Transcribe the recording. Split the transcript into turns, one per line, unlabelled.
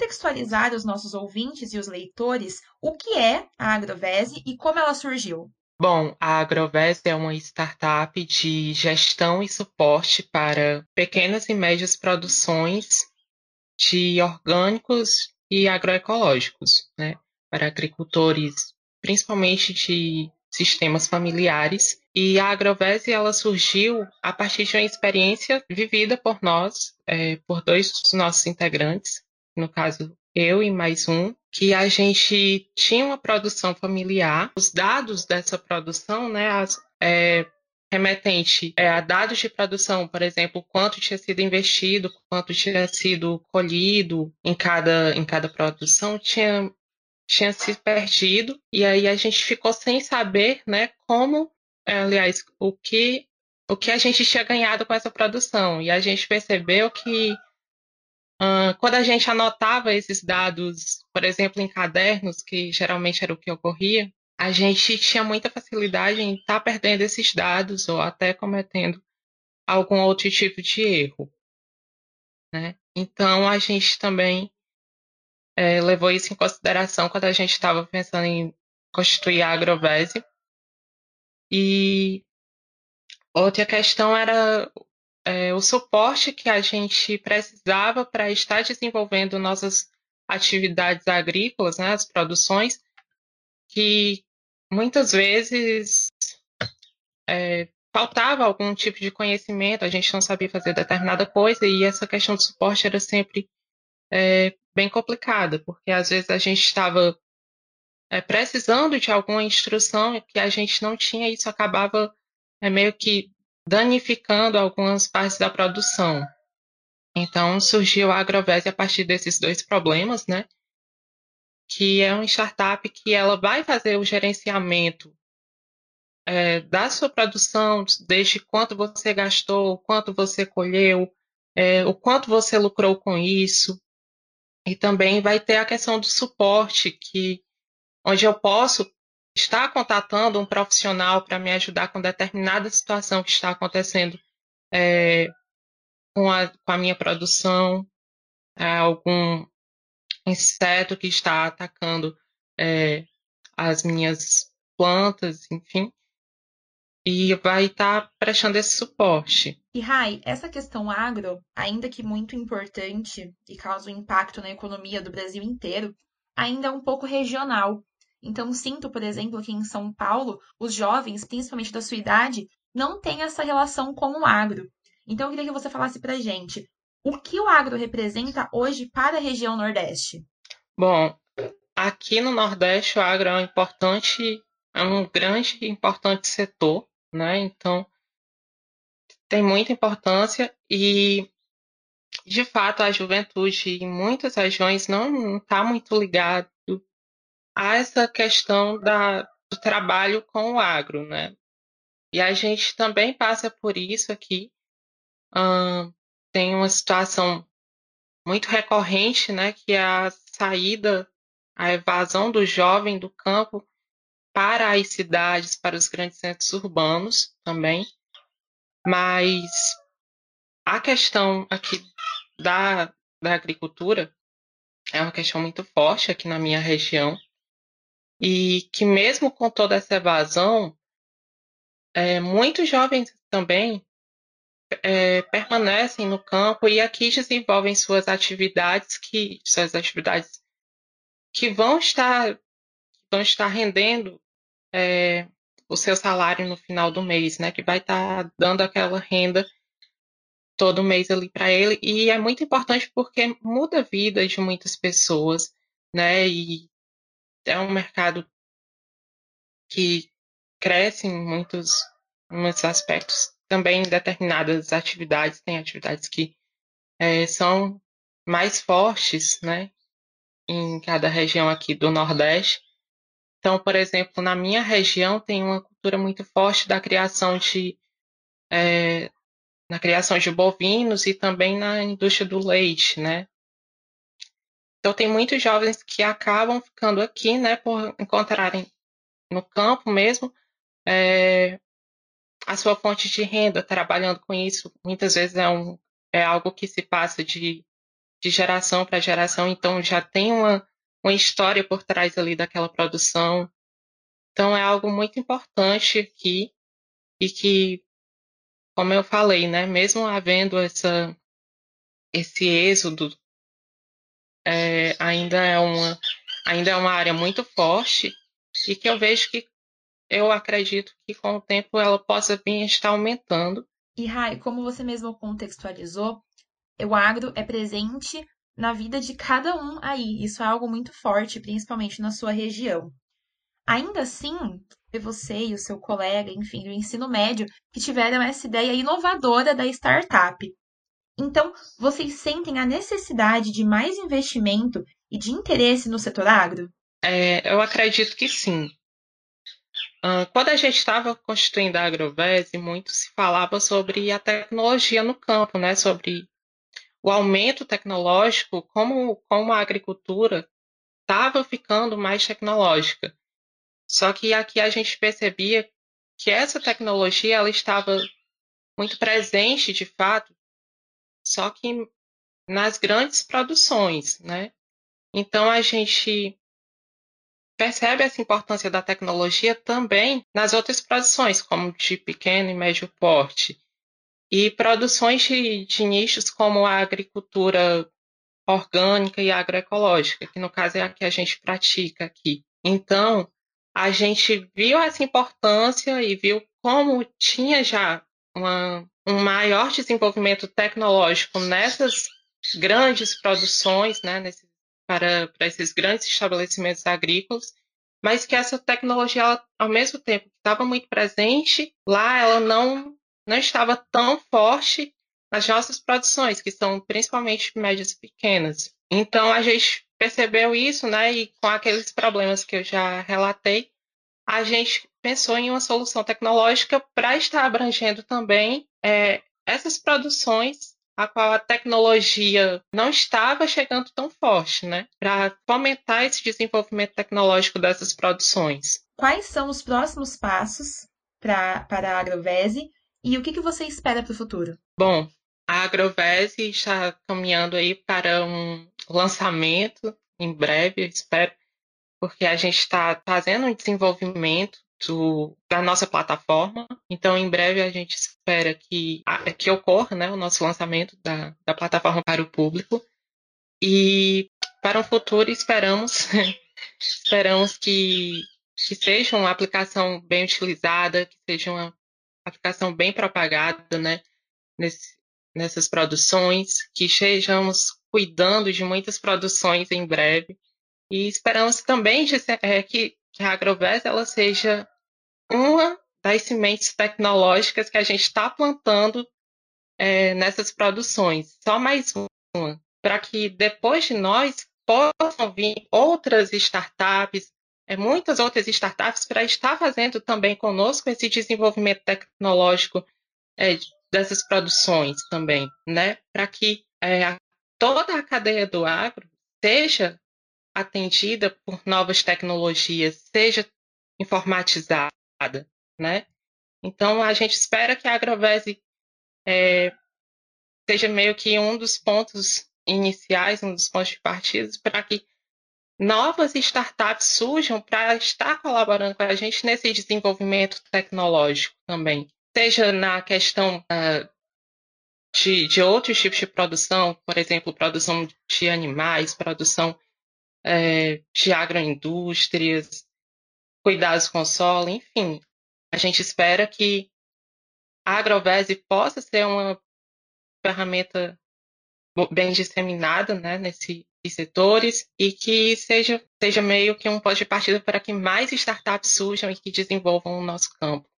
contextualizar os nossos ouvintes e os leitores o que é a Agrovese e como ela surgiu.
Bom, a Agrovese é uma startup de gestão e suporte para pequenas e médias produções de orgânicos e agroecológicos, né? Para agricultores, principalmente de sistemas familiares. E a Agrovese ela surgiu a partir de uma experiência vivida por nós, é, por dois dos nossos integrantes, no caso eu e mais um, que a gente tinha uma produção familiar. Os dados dessa produção, né, as, é, remetente é, a dados de produção, por exemplo, quanto tinha sido investido, quanto tinha sido colhido em cada, em cada produção, tinha, tinha se perdido, e aí a gente ficou sem saber né, como, é, aliás, o que, o que a gente tinha ganhado com essa produção. E a gente percebeu que Uh, quando a gente anotava esses dados, por exemplo, em cadernos, que geralmente era o que ocorria, a gente tinha muita facilidade em estar tá perdendo esses dados ou até cometendo algum outro tipo de erro. Né? Então, a gente também é, levou isso em consideração quando a gente estava pensando em constituir a Agrovese. E outra questão era é, o suporte que a gente precisava para estar desenvolvendo nossas atividades agrícolas, né, as produções, que muitas vezes é, faltava algum tipo de conhecimento, a gente não sabia fazer determinada coisa e essa questão de suporte era sempre é, bem complicada, porque às vezes a gente estava é, precisando de alguma instrução que a gente não tinha, e isso acabava é, meio que danificando algumas partes da produção. Então surgiu a Agrovese a partir desses dois problemas, né? Que é uma startup que ela vai fazer o gerenciamento é, da sua produção, desde quanto você gastou, quanto você colheu, é, o quanto você lucrou com isso. E também vai ter a questão do suporte, que onde eu posso está contatando um profissional para me ajudar com determinada situação que está acontecendo é, com, a, com, a, minha produção, é, algum inseto que está atacando é, as minhas plantas, enfim, e vai estar prestando esse suporte.
E Rai, essa questão agro, ainda que muito importante e causa um impacto na economia do Brasil inteiro, ainda é um pouco regional. Então, sinto, por exemplo, que em São Paulo, os jovens, principalmente da sua idade, não têm essa relação com o agro. Então, eu queria que você falasse para gente o que o agro representa hoje para a região Nordeste.
Bom, aqui no Nordeste, o agro é um importante, é um grande e importante setor, né? Então, tem muita importância e de fato, a juventude em muitas regiões não está muito ligada a essa questão da, do trabalho com o agro, né? E a gente também passa por isso aqui. tem uma situação muito recorrente, né, que é a saída, a evasão do jovem do campo para as cidades, para os grandes centros urbanos também. Mas a questão aqui da, da agricultura é uma questão muito forte aqui na minha região e que mesmo com toda essa evasão, é, muitos jovens também é, permanecem no campo e aqui desenvolvem suas atividades que suas atividades que vão estar vão estar rendendo é, o seu salário no final do mês, né? Que vai estar dando aquela renda todo mês ali para ele e é muito importante porque muda a vida de muitas pessoas, né? E é um mercado que cresce em muitos, muitos aspectos. Também determinadas atividades, tem atividades que é, são mais fortes, né, em cada região aqui do Nordeste. Então, por exemplo, na minha região tem uma cultura muito forte da criação de é, na criação de bovinos e também na indústria do leite, né? Então, tem muitos jovens que acabam ficando aqui, né, por encontrarem no campo mesmo é, a sua fonte de renda, trabalhando com isso. Muitas vezes é, um, é algo que se passa de de geração para geração, então já tem uma, uma história por trás ali daquela produção. Então é algo muito importante aqui e que, como eu falei, né, mesmo havendo essa, esse êxodo, é, ainda, é uma, ainda é uma área muito forte e que eu vejo que eu acredito que com o tempo ela possa vir estar aumentando.
E Rai, como você mesmo contextualizou, o agro é presente na vida de cada um aí. Isso é algo muito forte, principalmente na sua região. Ainda assim, você e o seu colega, enfim, do ensino médio, que tiveram essa ideia inovadora da startup. Então, vocês sentem a necessidade de mais investimento e de interesse no setor agro?
É, eu acredito que sim. Uh, quando a gente estava constituindo a Agrovese, muito se falava sobre a tecnologia no campo, né? sobre o aumento tecnológico, como, como a agricultura estava ficando mais tecnológica. Só que aqui a gente percebia que essa tecnologia ela estava muito presente, de fato, só que nas grandes produções, né? Então a gente percebe essa importância da tecnologia também nas outras produções, como de pequeno e médio porte, e produções de, de nichos como a agricultura orgânica e agroecológica, que no caso é a que a gente pratica aqui. Então, a gente viu essa importância e viu como tinha já uma, um maior desenvolvimento tecnológico nessas grandes produções, né, nesse, para, para esses grandes estabelecimentos agrícolas, mas que essa tecnologia, ela, ao mesmo tempo que estava muito presente, lá ela não, não estava tão forte nas nossas produções, que são principalmente médias e pequenas. Então a gente percebeu isso, né? E com aqueles problemas que eu já relatei, a gente pensou em uma solução tecnológica para estar abrangendo também é, essas produções a qual a tecnologia não estava chegando tão forte, né? Para fomentar esse desenvolvimento tecnológico dessas produções.
Quais são os próximos passos pra, para a Agrovese e o que, que você espera para o futuro?
Bom, a Agrovese está caminhando aí para um lançamento em breve, eu espero, porque a gente está fazendo um desenvolvimento da nossa plataforma. Então, em breve, a gente espera que, que ocorra né, o nosso lançamento da, da plataforma para o público. E para o futuro, esperamos, esperamos que, que seja uma aplicação bem utilizada, que seja uma aplicação bem propagada né, nesse, nessas produções, que estejamos cuidando de muitas produções em breve. E esperamos também de, é, que que a Agrovés ela seja uma das sementes tecnológicas que a gente está plantando é, nessas produções. Só mais uma, para que depois de nós possam vir outras startups, é, muitas outras startups para estar fazendo também conosco esse desenvolvimento tecnológico é, dessas produções também, né? Para que é, toda a cadeia do agro seja atendida por novas tecnologias, seja informatizada, né? Então, a gente espera que a Agrovese é, seja meio que um dos pontos iniciais, um dos pontos de partida para que novas startups surjam para estar colaborando com a gente nesse desenvolvimento tecnológico também. Seja na questão uh, de, de outros tipos de produção, por exemplo, produção de animais, produção é, de agroindústrias, cuidados com o solo, enfim. A gente espera que a Agrovese possa ser uma ferramenta bem disseminada né, nesses setores e que seja, seja meio que um ponto de partida para que mais startups surjam e que desenvolvam o nosso campo.